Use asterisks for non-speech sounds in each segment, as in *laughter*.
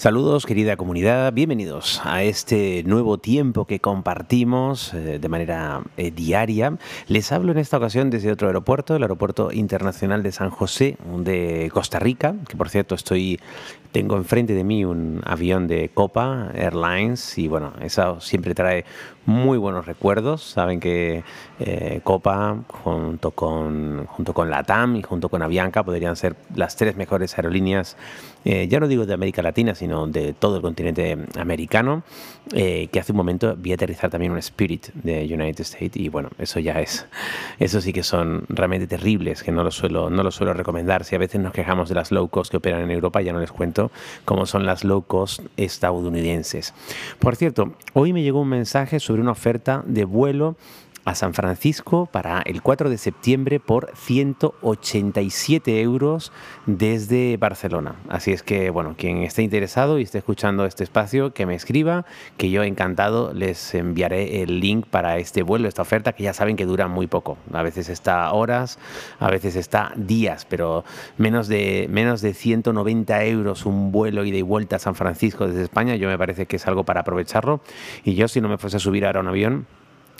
Saludos querida comunidad, bienvenidos a este nuevo tiempo que compartimos eh, de manera eh, diaria. Les hablo en esta ocasión desde otro aeropuerto, el Aeropuerto Internacional de San José de Costa Rica, que por cierto estoy tengo enfrente de mí un avión de Copa Airlines y bueno, eso siempre trae muy buenos recuerdos. Saben que eh, Copa junto con, junto con Latam y junto con Avianca podrían ser las tres mejores aerolíneas, eh, ya no digo de América Latina, sino de todo el continente americano, eh, que hace un momento vi aterrizar también un Spirit de United States y bueno, eso ya es, eso sí que son realmente terribles, que no lo suelo, no lo suelo recomendar. Si a veces nos quejamos de las low cost que operan en Europa, ya no les cuento como son las low cost estadounidenses. Por cierto, hoy me llegó un mensaje sobre una oferta de vuelo a San Francisco para el 4 de septiembre por 187 euros desde Barcelona. Así es que, bueno, quien esté interesado y esté escuchando este espacio, que me escriba, que yo encantado les enviaré el link para este vuelo, esta oferta, que ya saben que dura muy poco. A veces está horas, a veces está días, pero menos de, menos de 190 euros un vuelo ida y vuelta a San Francisco desde España, yo me parece que es algo para aprovecharlo. Y yo, si no me fuese a subir ahora a un avión,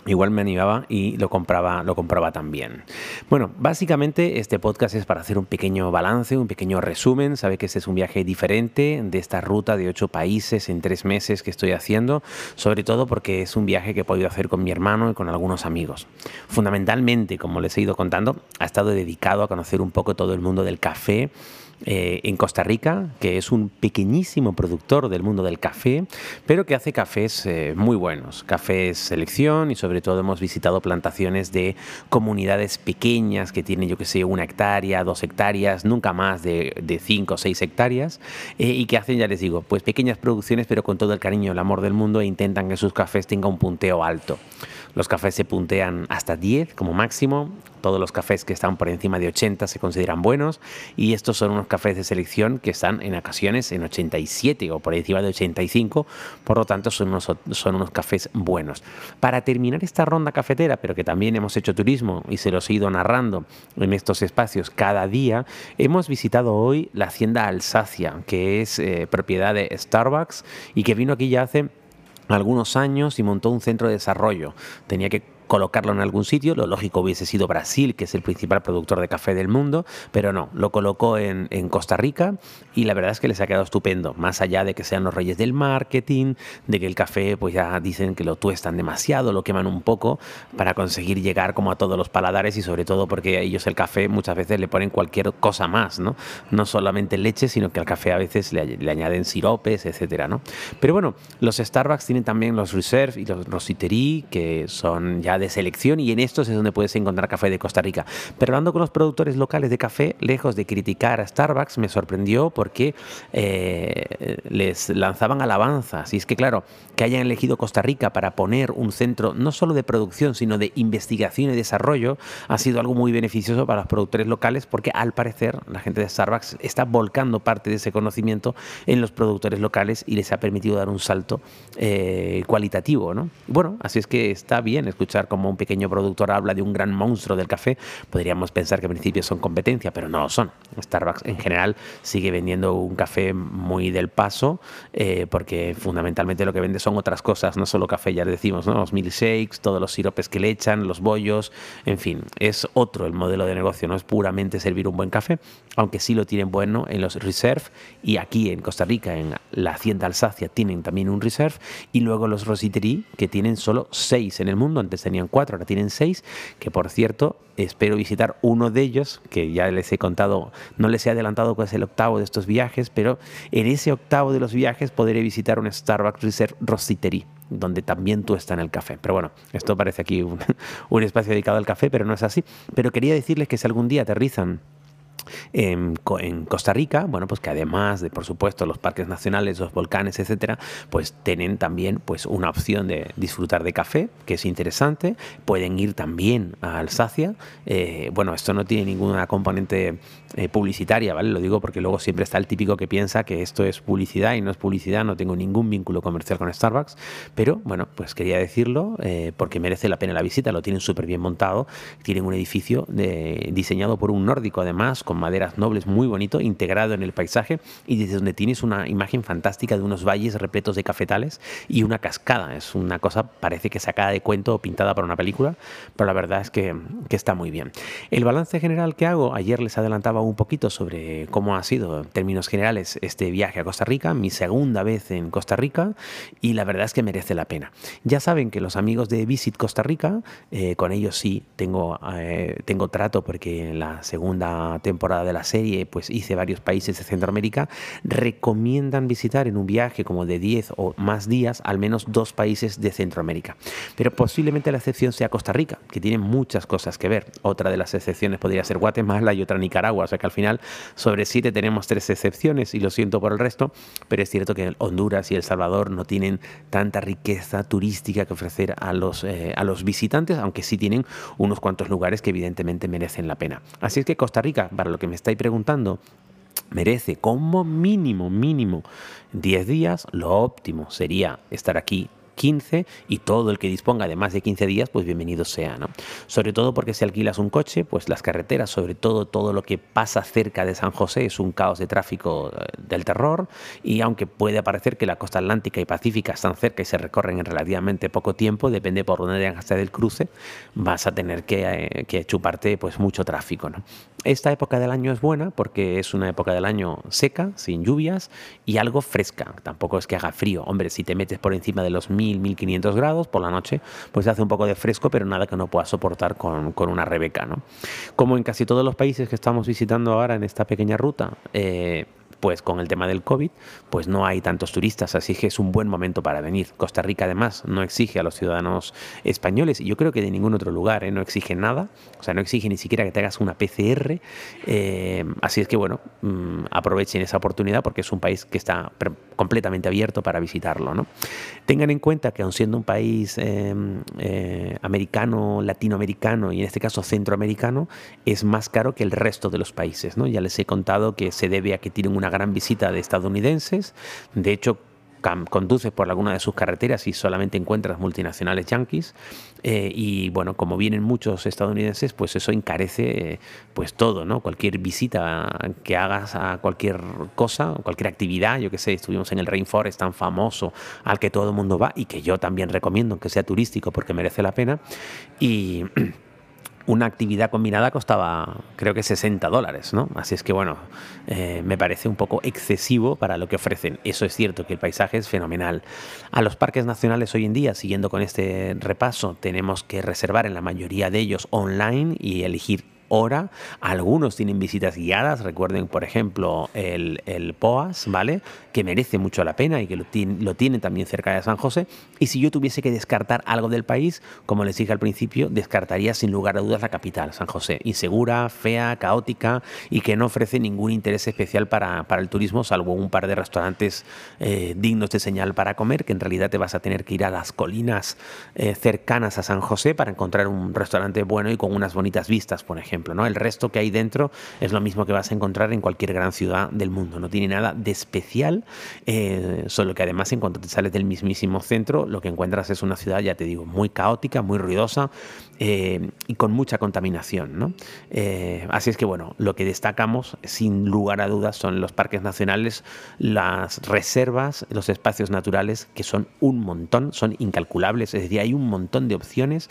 igual me animaba y lo compraba, lo compraba también. Bueno, básicamente este podcast es para hacer un pequeño balance, un pequeño resumen. Sabe que este es un viaje diferente de esta ruta de ocho países en tres meses que estoy haciendo, sobre todo porque es un viaje que he podido hacer con mi hermano y con algunos amigos. Fundamentalmente, como les he ido contando, ha estado dedicado a conocer un poco todo el mundo del café eh, en Costa Rica, que es un pequeñísimo productor del mundo del café, pero que hace cafés eh, muy buenos, cafés selección y sobre todo hemos visitado plantaciones de comunidades pequeñas que tienen, yo que sé, una hectárea, dos hectáreas, nunca más de, cinco o seis hectáreas, eh, y que hacen, ya les digo, pues pequeñas producciones, pero con todo el cariño el amor del mundo e intentan que sus cafés tengan un punteo alto. Los cafés se puntean hasta 10 como máximo. Todos los cafés que están por encima de 80 se consideran buenos. Y estos son unos cafés de selección que están en ocasiones en 87 o por encima de 85. Por lo tanto, son unos, son unos cafés buenos. Para terminar esta ronda cafetera, pero que también hemos hecho turismo y se los he ido narrando en estos espacios cada día, hemos visitado hoy la hacienda Alsacia, que es eh, propiedad de Starbucks y que vino aquí ya hace algunos años y montó un centro de desarrollo. Tenía que colocarlo en algún sitio. Lo lógico hubiese sido Brasil, que es el principal productor de café del mundo, pero no, lo colocó en, Costa Rica y la verdad es que les ha quedado estupendo, más allá de que sean los reyes del marketing, de que el café pues ya dicen que lo tuestan demasiado, lo queman un poco para conseguir llegar como a todos los paladares y sobre todo porque ellos el café muchas veces le ponen cualquier cosa más, ¿no? No solamente leche, sino que al café a veces le, añaden siropes, etcétera, ¿no? Pero bueno, los Starbucks tienen también los Reserve y los Rositerie, que son ya de selección y en estos es donde puedes encontrar café de Costa Rica. Pero hablando con los productores locales de café, lejos de criticar a Starbucks, me sorprendió porque eh, les lanzaban alabanzas. Y es que, claro, que hayan elegido Costa Rica para poner un centro no solo de producción, sino de investigación y desarrollo, ha sido algo muy beneficioso para los productores locales porque al parecer la gente de Starbucks está volcando parte de ese conocimiento en los productores locales y les ha permitido dar un salto eh, cualitativo. ¿no? Bueno, así es que está bien escuchar como un pequeño productor habla de un gran monstruo del café, podríamos pensar que al principio son competencia, pero no lo son. Starbucks en general sigue vendiendo un café muy del paso, eh, porque fundamentalmente lo que vende son otras cosas, no solo café, ya le decimos, ¿no? los milkshakes, todos los siropes que le echan, los bollos, en fin, es otro el modelo de negocio, no es puramente servir un buen café, aunque sí lo tienen bueno en los reserve y aquí en Costa Rica, en la Hacienda Alsacia, tienen también un reserve y luego los Rositerie, que tienen solo seis en el mundo, antes tenían cuatro, ahora tienen seis, que por cierto espero visitar uno de ellos, que ya les he contado, no les he adelantado cuál es el octavo de estos viajes, pero en ese octavo de los viajes podré visitar un Starbucks Reserve Rositerie donde también tú estás en el café. Pero bueno, esto parece aquí un, *laughs* un espacio dedicado al café, pero no es así. Pero quería decirles que si algún día aterrizan en, Costa Rica, bueno, pues que además de, por supuesto, los parques nacionales, los volcanes, etcétera, pues tienen también pues una opción de disfrutar de café, que es interesante. Pueden ir también a Alsacia. Eh, bueno, esto no tiene ninguna componente eh, publicitaria, ¿vale? Lo digo porque luego siempre está el típico que piensa que esto es publicidad y no es publicidad, no tengo ningún vínculo comercial con Starbucks, pero bueno, pues quería decirlo eh, porque merece la pena la visita, lo tienen súper bien montado, tienen un edificio diseñado por un nórdico además, con maderas nobles muy bonito, integrado en el paisaje y desde donde tienes una imagen fantástica de unos valles repletos de cafetales y una cascada. Es una cosa, parece que sacada de cuento o pintada para una película, pero la verdad es que, que está muy bien. El balance general que hago, ayer les adelantaba un poquito sobre cómo ha sido en términos generales este viaje a Costa Rica, mi segunda vez en Costa Rica y la verdad es que merece la pena. Ya saben que los amigos de Visit Costa Rica, eh, con ellos sí tengo, eh, tengo trato porque en la segunda temporada de la serie pues hice varios países de Centroamérica, recomiendan visitar en un viaje como de 10 o más días al menos dos países de Centroamérica. Pero posiblemente la excepción sea Costa Rica, que tiene muchas cosas que ver. Otra de las excepciones podría ser Guatemala y otra Nicaragua, o sea que al final sobre siete tenemos tres excepciones y lo siento por el resto, pero es cierto que Honduras y El Salvador no tienen tanta riqueza turística que ofrecer a los, eh, a los visitantes, aunque sí tienen unos cuantos lugares que evidentemente merecen la pena. Así es que Costa Rica, para lo que me estáis preguntando, merece como mínimo, mínimo 10 días. Lo óptimo sería estar aquí 15 y todo el que disponga de más de 15 días, pues bienvenido sea, ¿no? Sobre todo porque si alquilas un coche, pues las carreteras, sobre todo todo lo que pasa cerca de San José es un caos de tráfico eh, del terror y aunque puede parecer que la costa atlántica y pacífica están cerca y se recorren en relativamente poco tiempo, depende por dónde que el cruce, vas a tener que, eh, que chuparte pues mucho tráfico, ¿no? Esta época del año es buena porque es una época del año seca, sin lluvias y algo fresca. Tampoco es que haga frío. Hombre, si te metes por encima de los 1000, 1500 grados por la noche, pues hace un poco de fresco, pero nada que no pueda soportar con, una Rebeca. ¿no? Como en casi todos los países que estamos visitando ahora en esta pequeña ruta, eh, pues con el tema del COVID, pues no hay tantos turistas, así que es un buen momento para venir. Costa Rica además no exige a los ciudadanos españoles, y yo creo que de ningún otro lugar, ¿eh? no exige nada, o sea, no exige ni siquiera que te hagas una PCR, eh, así es que bueno, mm, aprovechen esa oportunidad porque es un país que está completamente abierto para visitarlo. ¿no? Tengan en cuenta que aun siendo un país eh, americano, latinoamericano y en este caso centroamericano, es más caro que el resto de los países. ¿no? Ya les he contado que se debe a que tienen una gran visita de estadounidenses. De hecho, conduces por alguna de sus carreteras y solamente encuentras multinacionales yanquis. Eh, y bueno como vienen muchos estadounidenses pues eso encarece eh, pues todo no cualquier visita que hagas a cualquier cosa cualquier actividad yo que sé estuvimos en el rainforest tan famoso al que todo el mundo va y que yo también recomiendo que sea turístico porque merece la pena. Y *clears throat* una actividad combinada costaba creo que 60 dólares, ¿no? Así es que bueno, eh, me parece un poco excesivo para lo que ofrecen. Eso es cierto que el paisaje es fenomenal. A los parques nacionales hoy en día, siguiendo con este repaso, tenemos que reservar en la mayoría de ellos online y elegir hora. Algunos tienen visitas guiadas, recuerden por ejemplo el, el POAS, ¿vale? Que merece mucho la pena y que lo, lo tienen también cerca de San José. Y si yo tuviese que descartar algo del país, como les dije al principio, descartaría sin lugar a dudas la capital, San José. Insegura, fea, caótica y que no ofrece ningún interés especial para, para el turismo, salvo un par de restaurantes eh, dignos de señal para comer, que en realidad te vas a tener que ir a las colinas eh, cercanas a San José para encontrar un restaurante bueno y con unas bonitas vistas, por ejemplo. ¿No? El resto que hay dentro es lo mismo que vas a encontrar en cualquier gran ciudad del mundo. No tiene nada de especial, eh, solo que además en cuanto te sales del mismísimo centro, lo que encuentras es una ciudad, ya te digo, muy caótica, muy ruidosa eh, y con mucha contaminación. ¿no? Eh, así es que bueno, lo que destacamos sin lugar a dudas son los parques nacionales, las reservas, los espacios naturales, que son un montón, son incalculables, es decir, hay un montón de opciones,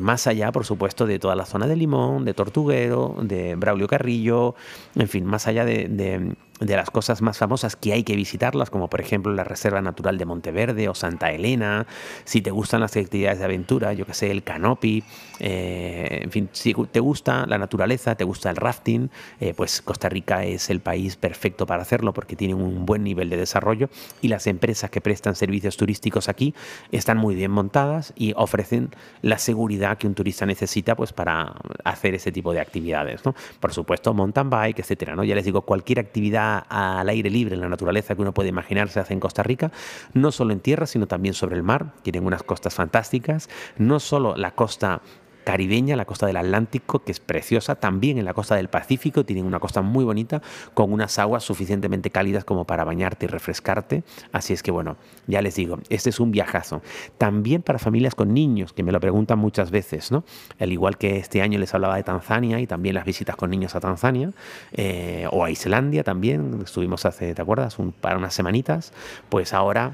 más allá, por supuesto, de toda la zona de Limón, de Tortuga, de Braulio Carrillo, en fin, más allá de las cosas más famosas que hay que visitarlas, como por ejemplo la Reserva Natural de Monteverde o Santa Elena, si te gustan las actividades de aventura, yo que sé, el canopy, eh, en fin, si te gusta la naturaleza, te gusta el rafting, eh, pues Costa Rica es el país perfecto para hacerlo porque tiene un buen nivel de desarrollo y las empresas que prestan servicios turísticos aquí están muy bien montadas y ofrecen la seguridad que un turista necesita pues para hacer ese tipo de actividades, ¿no? Por supuesto, mountain bike, etcétera, ¿no? Ya les digo, cualquier actividad al aire libre en la naturaleza que uno puede imaginar se hace en Costa Rica, no solo en tierra, sino también sobre el mar, tienen unas costas fantásticas, no solo la costa caribeña, la costa del Atlántico, que es preciosa, también en la costa del Pacífico, tienen una costa muy bonita, con unas aguas suficientemente cálidas como para bañarte y refrescarte. Así es que bueno, ya les digo, este es un viajazo. También para familias con niños, que me lo preguntan muchas veces, ¿no? Al igual que este año les hablaba de Tanzania y también las visitas con niños a Tanzania, eh, o a Islandia también, estuvimos hace, ¿te acuerdas? Un, para unas semanitas, pues ahora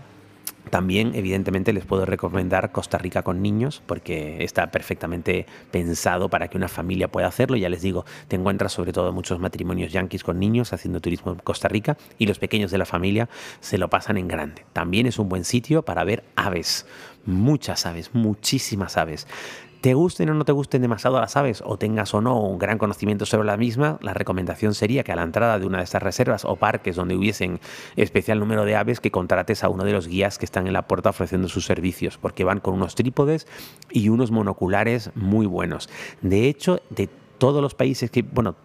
también, evidentemente, les puedo recomendar Costa Rica con niños porque está perfectamente pensado para que una familia pueda hacerlo. Ya les digo, te encuentras sobre todo muchos matrimonios yanquis con niños haciendo turismo en Costa Rica y los pequeños de la familia se lo pasan en grande. También es un buen sitio para ver aves, muchas aves, muchísimas aves te gusten o no te gusten demasiado las aves o tengas o no un gran conocimiento sobre la misma, la recomendación sería que a la entrada de una de estas reservas o parques donde hubiesen especial número de aves que contrates a uno de los guías que están en la puerta ofreciendo sus servicios, porque van con unos trípodes y unos monoculares muy buenos. De hecho, de todos los países que, bueno,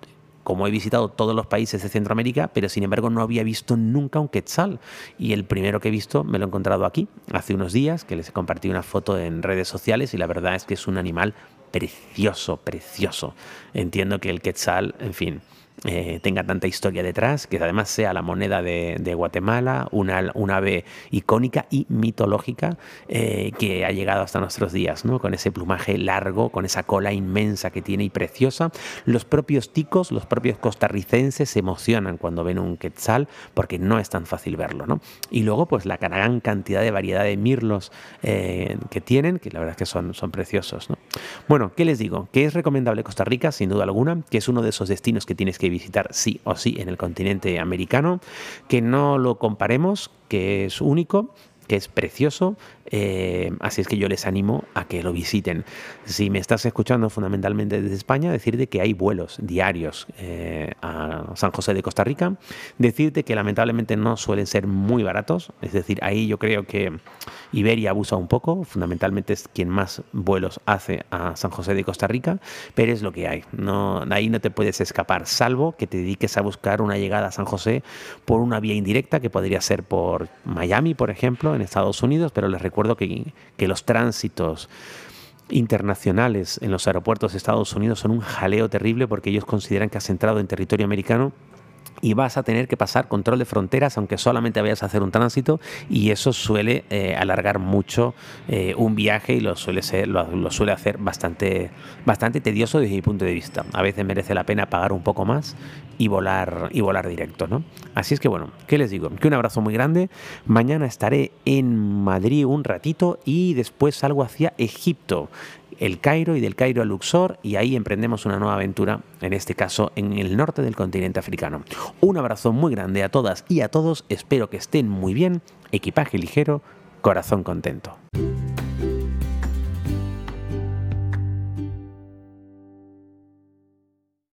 como he visitado todos los países de Centroamérica, pero sin embargo no había visto nunca un quetzal. Y el primero que he visto me lo he encontrado aquí, hace unos días, que les compartí una foto en redes sociales y la verdad es que es un animal precioso, precioso. Entiendo que el quetzal, en fin, eh, tenga tanta historia detrás, que además sea la moneda de, Guatemala, una, una, ave icónica y mitológica eh, que ha llegado hasta nuestros días, ¿no? con ese plumaje largo, con esa cola inmensa que tiene y preciosa. Los propios ticos, los propios costarricenses se emocionan cuando ven un quetzal porque no es tan fácil verlo. ¿no? Y luego pues la gran cantidad de variedad de mirlos eh, que tienen, que la verdad es que son, son preciosos. ¿no? Bueno, ¿qué les digo? Que es recomendable Costa Rica, sin duda alguna, que es uno de esos destinos que tienes que visitar sí o sí en el continente americano, que no lo comparemos, que es único, que es precioso, eh, así es que yo les animo a que lo visiten. Si me estás escuchando fundamentalmente desde España, decirte que hay vuelos diarios eh, a San José de Costa Rica, decirte que lamentablemente no suelen ser muy baratos, es decir, ahí yo creo que Iberia abusa un poco, fundamentalmente es quien más vuelos hace a San José de Costa Rica, pero es lo que hay, no, ahí no te puedes escapar, salvo que te dediques a buscar una llegada a San José por una vía indirecta que podría ser por Miami, por ejemplo, en Estados Unidos, pero les recuerdo que, que los tránsitos internacionales en los aeropuertos de Estados Unidos son un jaleo terrible porque ellos consideran que has entrado en territorio americano y vas a tener que pasar control de fronteras aunque solamente vayas a hacer un tránsito y eso suele eh, alargar mucho eh, un viaje y lo suele, ser, lo, suele hacer bastante, bastante tedioso desde mi punto de vista. A veces merece la pena pagar un poco más y volar, y volar directo. ¿no? Así es que bueno, ¿qué les digo? Que un abrazo muy grande. Mañana estaré en Madrid un ratito y después salgo hacia Egipto el Cairo y del Cairo a Luxor y ahí emprendemos una nueva aventura, en este caso en el norte del continente africano. Un abrazo muy grande a todas y a todos, espero que estén muy bien, equipaje ligero, corazón contento.